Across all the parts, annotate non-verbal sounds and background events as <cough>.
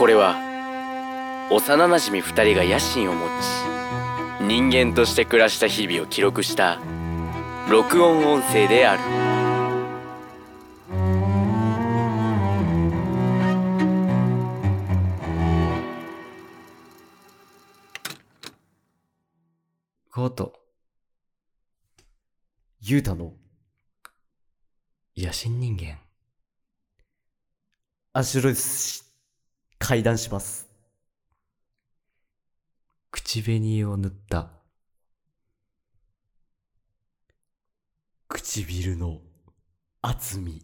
これは幼なじみ2人が野心を持ち人間として暮らした日々を記録した録音音声であるコート、ゆうたの野心人間。足ロス階段します。口紅を塗った。唇の厚み。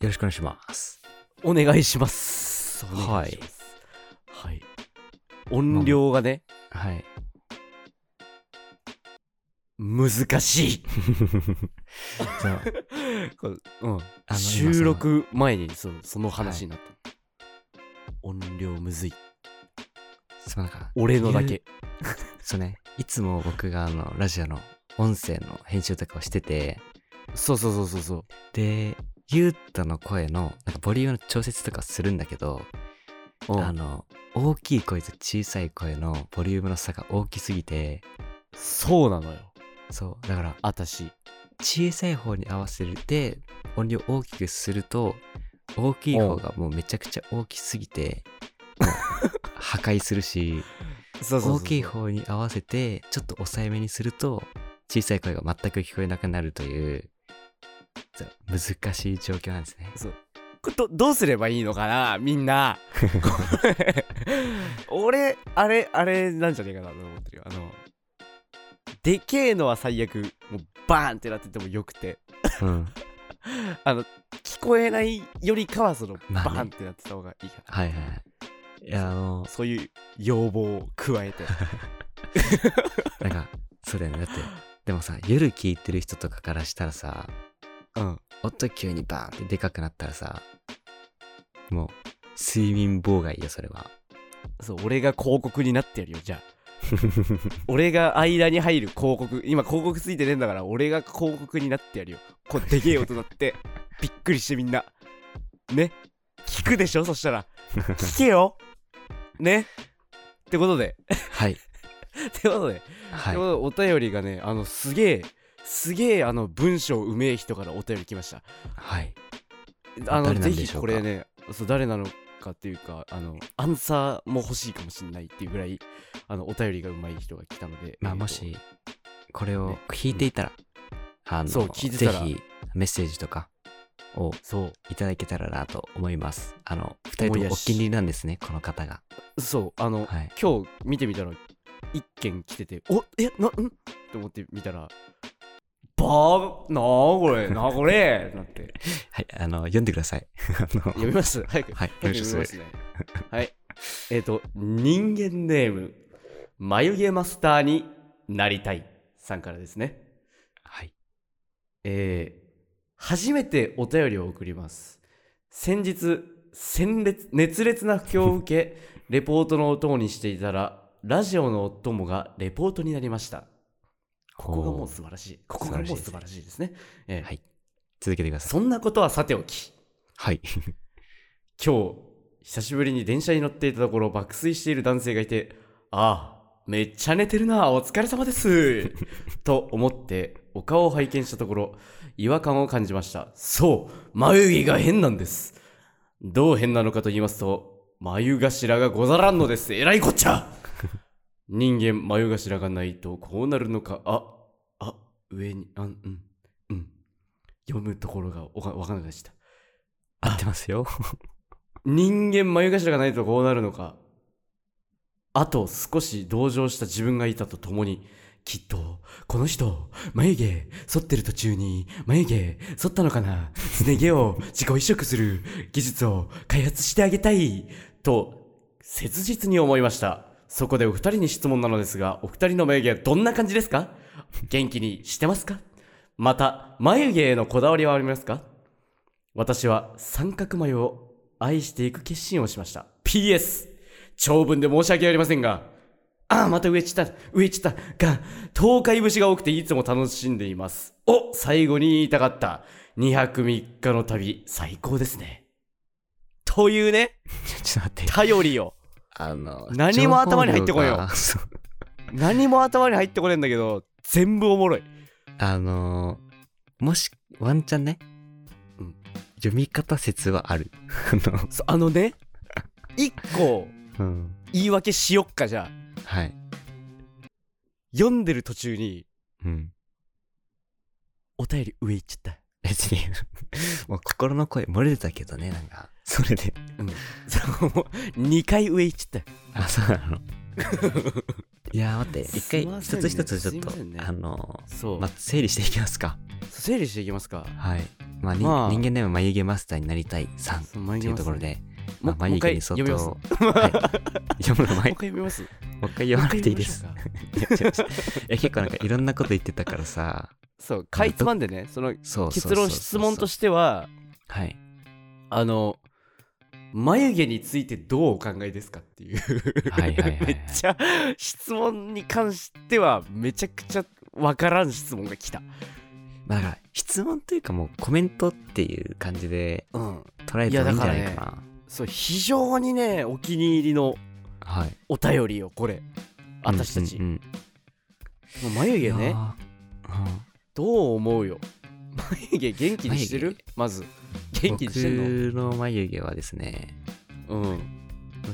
よろしくお願いします。お願いします。いします。はい。音量がね、はい。難しい。<laughs> これうん。あの収録前にそその話になった。音量むずい。そうなんか、俺のだけ。<laughs> そうね。いつも僕があの、ラジオの音声の編集とかをしてて、そうそうそうそうそう。で、ゆうたの声の、なんかボリュームの調節とかするんだけど、うんあの、大きい声と小さい声のボリュームの差が大きすぎて、そうなのよ。そう。だから、あたし。小さい方に合わせて音量大きくすると大きい方がもうめちゃくちゃ大きすぎて破壊するし <laughs> そうそうそう大きい方に合わせてちょっと抑えめにすると小さい声が全く聞こえなくなるというそう難しい状況なんですね。これどどうすればいいのかなみんな。<laughs> 俺、あれ、あれなんじゃねえかなと思ってるよ。あの、でけえのは最悪、もうバーンってなっててもよくて、うん <laughs> あの、聞こえないよりかは、その、バーンってなってた方がいいかな。はいはいはいいやあのそういう要望を加えて。<laughs> なんかそうだよねだってでもさ夜聞いてる人とかからしたらさうん。音急にバーンってでかくなったらさもう睡眠妨害よそれはそう、俺が広告になってやるよ、じゃあ。俺が間に入る広告、今広告ついてねえんだから、俺が広告になってやるよ。こう、でけえ音だって、びっくりしてみんな。ね？聞くでしょ？そしたら。聞けよ？ね？ってことで、はい <laughs> ってことで、はいってことでお便りがね、あの、すげえ、すげえ、あの、文章うめえ人からお便り来ました。はいあの、ぜひこれね、そう誰なのかっていうか、あの、アンサーも欲しいかもしれないっていうぐらい、あの、お便りがうまい人が来たので、まあもしこれをね。聞いていたら、あのそう聞いてたら。ぜひメッセージとかをそう、いただけたらなと思います。あの二人ともお気に入りなんですねこの方が。そう、あの、はい。今日見てみたら、一件来てて、おえ、な、ん？って思って見たら、ばー、なあこれ、なあこれなって、はいあの読んでください <laughs> 読みます？早く。はい読みますね。はい。えっ、と、人間ネーム、眉毛マスターになりたいさんからですね。はいえー初めてお便りを送ります。先日、鮮烈熱烈な不況を受け、<laughs> レポートのお供にしていたら、ラジオのお供がレポートになりました。ここがもう素晴らしい。ここがもう素晴らしいですね。えーはい続けてくださいそんなことはさておき、はい <laughs> 今日、久しぶりに電車に乗っていたところ爆睡している男性がいて、ああ、めっちゃ寝てるな、お疲れ様です。<laughs> と思って、お顔を拝見したところ、違和感を感じました。そう、眉毛が変なんです。どう変なのかと言いますと、眉頭がござらんのです。えらいこっちゃ人間、眉頭がないとこうなるのか。あ、あ、上に、あん、うん、うん。読むところがわかわかんなくなっちゃった。合ってますよ人間眉頭がないとこうなるのか。あと少し同情した自分がいたとともに、きっと、この人、眉毛、剃ってる途中に、眉毛、剃ったのかなすね毛を自己移植する技術を開発してあげたい、と、切実に思いました。そこでお二人に質問なのですが、お二人の眉毛はどんな感じですか？元気にしてますか？また、眉毛へのこだわりはありますか？私は三角眉を愛していく決心をしました。PS! 長文で申し訳ありませんが、ああ、また上散った、上散った、が、東海節が多くていつも楽しんでいます。お、最後に言いたかった。2泊3日の旅、最高ですね。というね、<laughs> ちょっと待って。頼りよ。あの、何も頭に入ってこんよ <laughs> 何も頭に入ってこねえんだけど、全部おもろい。あのー、もし、ワンチャンね、うん読み方説はある。あの、そあのね、<laughs> 一個うん。言い訳しよっかじゃあ。はい。読んでる途中に、うん。お便り上行っちゃった。別に、<laughs> もう心の声漏れてたけどね、なんか、それで。そう、2回上行っちゃった。あ、そうなの。<laughs> いやー待って、一回すいませんね一つ一つちょっと、すいませんねあのそう。ー、まあ、整理していきますか。整理していきますか。はい。まあ、にまあ人間ネーム眉毛マスターになりたいさんそう眉というところ毛で、もまあ、眉毛に沿もう一回読みまはい、読むのう一回読みます。もう一回読まなくていいです。もういや違う違ういや結構なんかいろんなこと言ってたからさ、そう、かいつまんでね、そのそうそうそうそう結論質問としては、はい。あの、眉毛についてどうお考えですかっていうはいはいはいはいめっちゃ質問に関してはめちゃくちゃわからん質問が来た。まあだから、質問というかもうコメントっていう感じでうん。捉えてもいいんじゃないかな。そう、非常にね、お気に入りのはい。お便りよ、これ。私たち。うんうんうん眉毛ね、うんどう思うよ。眉毛元気にしてる？まず。元気にしてんの？僕の眉毛はですね、うん。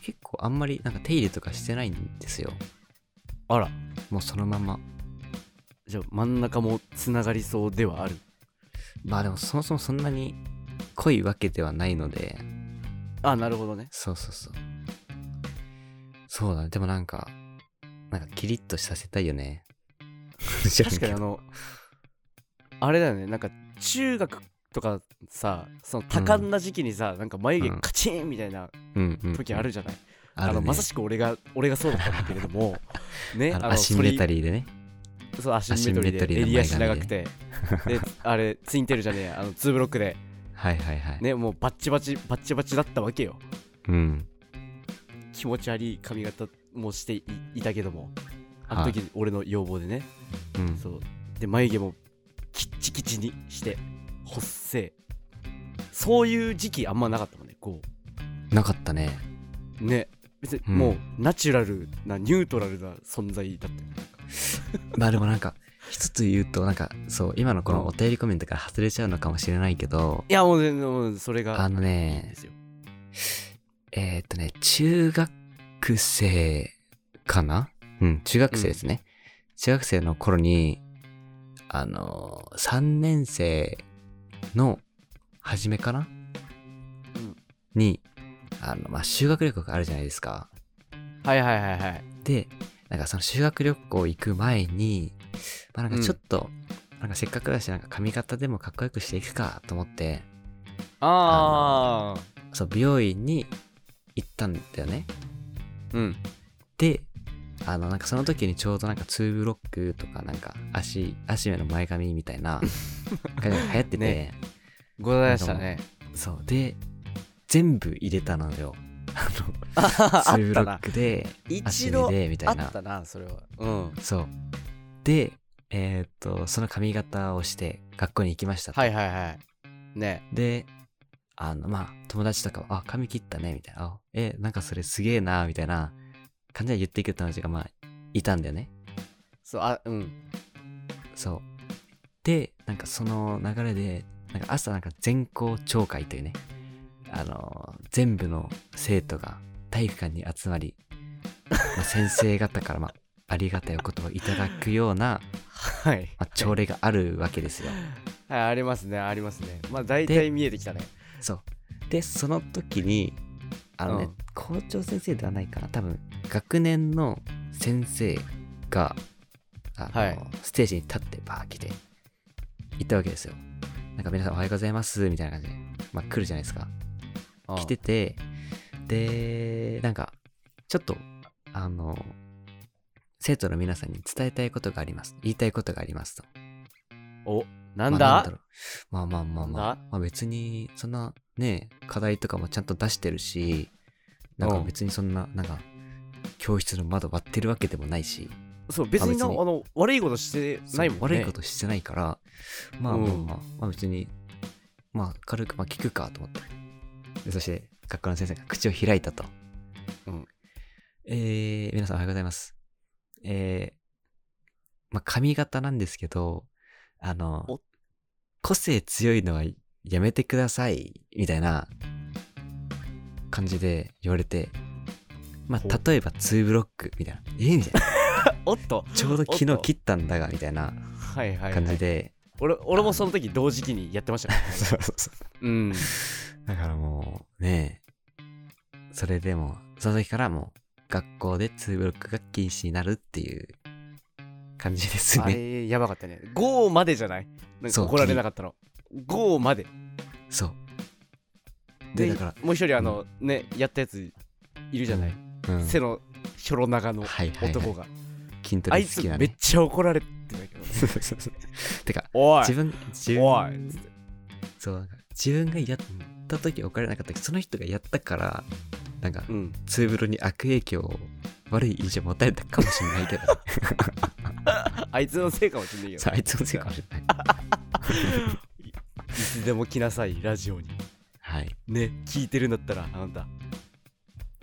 結構あんまりなんか手入れとかしてないんですよ。あら。もうそのまま。じゃあ真ん中もつながりそうではある。まあでもそもそもそんなに濃いわけではないので、あ、なるほどね。そうそうそう。そうだね。でもなんか、なんかキリッとさせたいよね。<laughs> 確かにあの、あれだよね、なんか中学とかさ、その多感な時期にさ、なんか眉毛うんカチンみたいなうんうん、時あるじゃない？あるねあのまさしく俺が俺がそうだったんだけれども、<laughs> ね、あのアシンメタリーでね。ー。そう、アシンメトリーで襟足長くて、で、<laughs> あれ、ツインテールじゃねえ、あの、ツーブロックで、はいはいはい。ね、もうバッチバチ、バッチバチだったわけよ。うん。気持ち悪い髪型もしていいたけども、あの時俺の要望でね、うん。そう。で、眉毛もキッチキチにして、ほっせえ。そういう時期あんまなかったもんね、こなかったね。う。ね。別にうんもうナチュラルな、ニュートラルな存在だったよ。<laughs> まあでもなんか、一つ言うと、なんか、そう、今のこのお便りコメントから外れちゃうのかもしれないけど、いや、もう全然、それがあのね。えーっとね、中学生かな？うん、中学生ですね。中学生の頃に、あのー、3年生の初めかな、うんに、あの、まあ、修学旅行があるじゃないですか。はいはいはいはい。で、なんかその修学旅行行く前に、まあなんかちょっと、なんかせっかくだし、なんか髪型でもかっこよくしていくかと思って、あそう、美容院に行ったんだよね。ー。うん。で、あの、なんかその時にちょうどなんか2ブロックとかなんか足、足目の前髪みたいな感じ <laughs> が流行ってて、ねございましたね。そう。で、全部入れたのよ。ああの、<laughs> あ2ブロッ。クで、足目で、みたいなあっ。たな、それは。うん。そう。で、えーっと、その髪型をして学校に行きましたと。はいはいはい。ね。で、あの、まあ、友達とかは、あ、髪切ったね、みたいな。あえ、なんかそれすげえな、みたいな感じで言ってくる友達が、まあ、いたんだよね。そう、あ、うん。そう。で、なんかその流れで、なんか朝なんか全校朝会というね、あの、全部の生徒が体育館に集まり、<laughs> まあ、先生方から、まあ、ありがたいお言葉をいただくような、はい。まあ、朝礼があるわけですよ。はい、ありますね、ありますね。まあ、大体見えてきたね。そう。で、その時に、あのね、うん校長先生ではないかな、多分、学年の先生が、あのはいステージに立ってバー来て、行ったわけですよ。なんか皆さんおはようございます、みたいな感じで、まあ来るじゃないですか。うん来てて、で、なんか、ちょっと、あの、生徒の皆さんに伝えたいことがあります。言いたいことがありますと。お、なんまあだだろうまあまあまあまあなんだ？まあ別に、そんなね、課題とかもちゃんと出してるし、なんかうん別にそんな、なんか、教室の窓割ってるわけでもないし、そう別になあの悪いことしてないもんね。悪いことしてないから、まあうん。まあまあ、まあ別に、まあ軽く、まあ聞くかと思って。でそして、学校の先生が口を開いたと。うん。えー、皆さんおはようございます。えー、まあ髪型なんですけど、あのお、個性強いのはやめてください、みたいな感じで言われて、まほあ例えば2ブロックみたいな、えーみたいな。<laughs> おっと。ちょうど昨日切ったんだが、みたいなはいはい、はい、感じで、俺俺もその時同時期にやってました。<laughs> ねそうそうそう。うん。だからもう、ねえ、それでも、その時からもう、学校で2ブロックが禁止になるっていう感じですあね。れやばかったね。5までじゃない？な怒られなかったの？5まで。そう。で、でだから、もう一人あの、ねやったやついるじゃない、うん、背のひょろ長のはいはい、はい、男が、筋トあいつレ好きなね。めっちゃ怒られてたけどそうそうそうてか、おい。自分、自おい。分、そう、なんか自分がやった時怒られなかったけど、その人がやったから、なんか、うん。ツーブロに悪影響、悪い印象持たれたかもしれないけど、<laughs> あいつのせいかもしんないけどそうあいつのせいかもしれない。<laughs> いつでも来なさいラジオに。はい。ね聞いてるんだったらあなた。で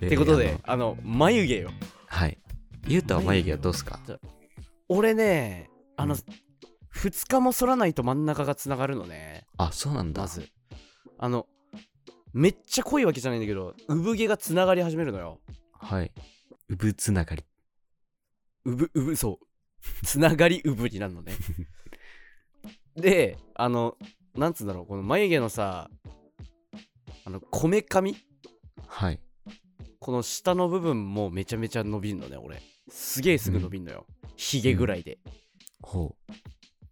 ってことであの眉毛よはい。ゆうたは眉毛はどうすか？俺ねあの、うん2日も剃らないと真ん中がつながるのねあ、そうなんだ。まずあのめっちゃ濃いわけじゃないんだけど産毛がつながり始めるのよはい。うぶつながり。うぶうぶそうつながりうぶになるのね <laughs> であのなんつうんだろうこの眉毛のさあのこめかみ？はい。この下の部分もめちゃめちゃ伸びんのね俺。すげえすぐ伸びんのよ、ひげぐらいで。ほ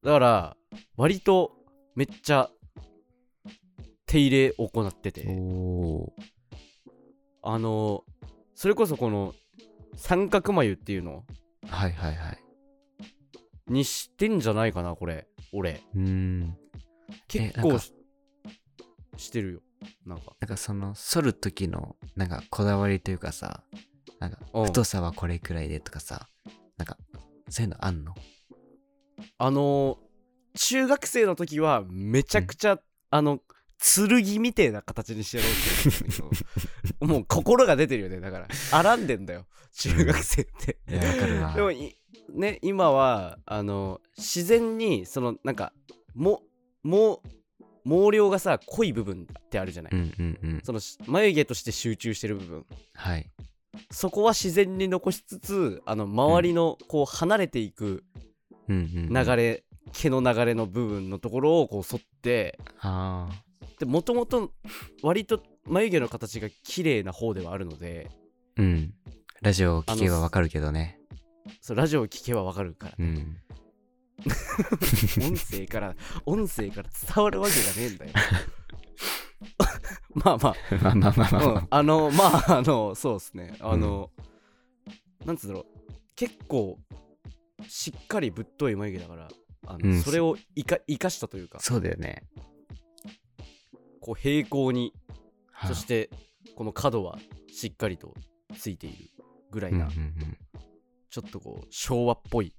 だから割とめっちゃ手入れ行ってう。て。あのそれこそこの三角眉っていうの？はいはいはい。にしてんじゃないかなこれ。俺。うーん。結構ししてるよなんか。なんかその、剃る時の、なんかこだわりというかさ、なんかう。ん太さはこれくらいでとかさ、なんか、そういうのあんの？あの中学生の時はめちゃくちゃ、あの剣みてえな形にしてやろうって言ってたんだけど <laughs> もう心が出てるよね。だから荒んでんだよ。中学生って。いや、わかるわ。でもいね今はあの自然にそのなんかもも毛量がさ濃い部分ってあるじゃない、うんうんうん。そのし眉毛として集中してる部分はい。そこは自然に残しつつあの周りのこう離れていくうんうん、毛の流れの部分のところをこう沿ってあでもともと割と眉毛の形が綺麗な方ではあるのであ。うん。ラジオを聞けばわかるけどね。そうラジオを聞けばわかるからうん。<laughs> 音声から音声から伝わるわけがねえんだよ <laughs> まあままあまあまあまああ、うまん、あのまああのそうですねあの、なんつうんだろう結構しっかりぶっとい眉毛だからあの、うんそれを生か生かしたというかあ。そうだよね。こう平行にはあそしてこの角はしっかりとついているぐらいな、うんうんうん。ちょっとこう昭和っぽい。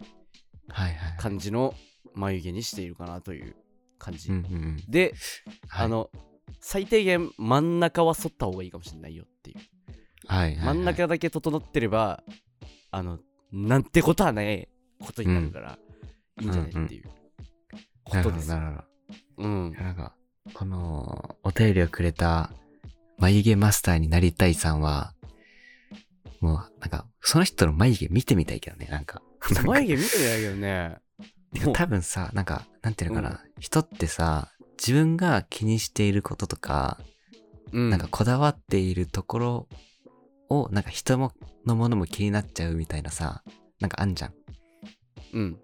感じの眉毛にしているかなという感じ、うんうんうん。で、はい。あ、の最低限真ん中は剃った方がいいかもしれないよっていう、はいはいはい、真ん中だけ整ってればあのなんてことはないことになるから、いいんじゃないっていうことです。よ、なるほど。うん。なんか、この、お便りをくれた、眉毛マスターになりたいさんは、もう、なんか、その人の眉毛見てみたいけどね、なんか。眉毛見てないけどね。多分さ、なんか、なんていうのかな、人ってさ、自分が気にしていることとか、うん。なんかこだわっているところを、なんか人ものものも気になっちゃうみたいなさ、なんかあんじゃん。っうん。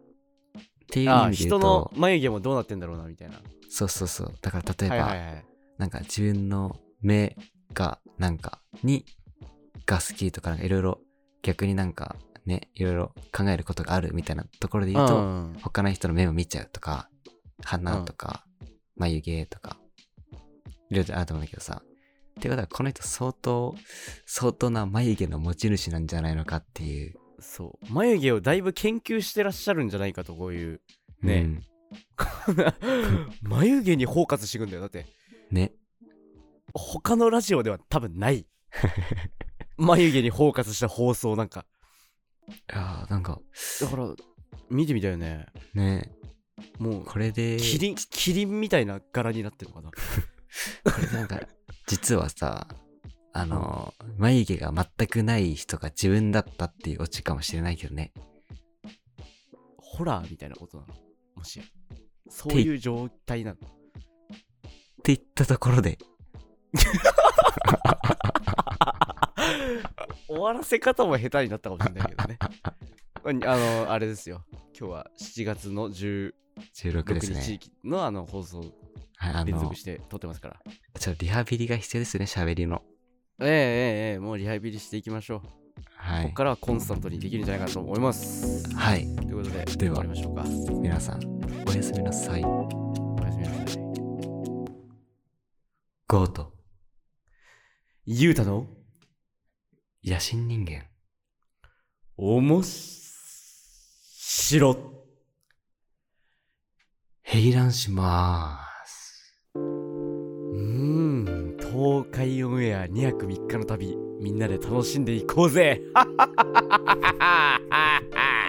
ていう意味で言うと、人の眉毛もどうなってんだろうなみたいな。そうそうそう。だから例えば、はいはいはい。なんか自分の目がなんかにが好きとかなんかいろいろ逆になんかねいろいろ考えることがあるみたいなところで言うと、うん。他の人の目を見ちゃうとか鼻とか、眉毛とかいろいろあると思うんだけどさ。ってことはこの人相当、相当な眉毛の持ち主なんじゃないのかっていう。そう。眉毛をだいぶ研究してらっしゃるんじゃないかとこういうね。うん。<laughs> 眉毛にフォーカスしていくんだよ。だってね。他のラジオでは多分ない。<laughs> 眉毛にフォーカスした放送なんか。いやーなんか、だから見てみたよね。ね、もうこれで、キリンキリンみたいな柄になってるのかな。これでなんか、実はさ、あの、眉毛が全くない人が自分だったっていうオチかもしれないけどね。ホラーみたいなことなの？もしや。そういう状態なの？って言ったところで、<laughs> 終わらせ方も下手になったかもしれないけどね <laughs> あのあれですよ今日は7月の16 16ですね。日のあの放送連続、して撮ってますからちょっとリハビリが必要ですね、喋りの。ええええええもうリハビリしていきましょう、はい。ここからはコンスタントにできるんじゃないかと思いますはい。ということででは終わりましょうか皆さん、おやすみなさい。おやすみなさいゴート、ゆうたの野心人間。おもしろ閉覧しまーす。うーん東海オンエア2泊3日の旅みんなで楽しんでいこうぜバイ。おやすみ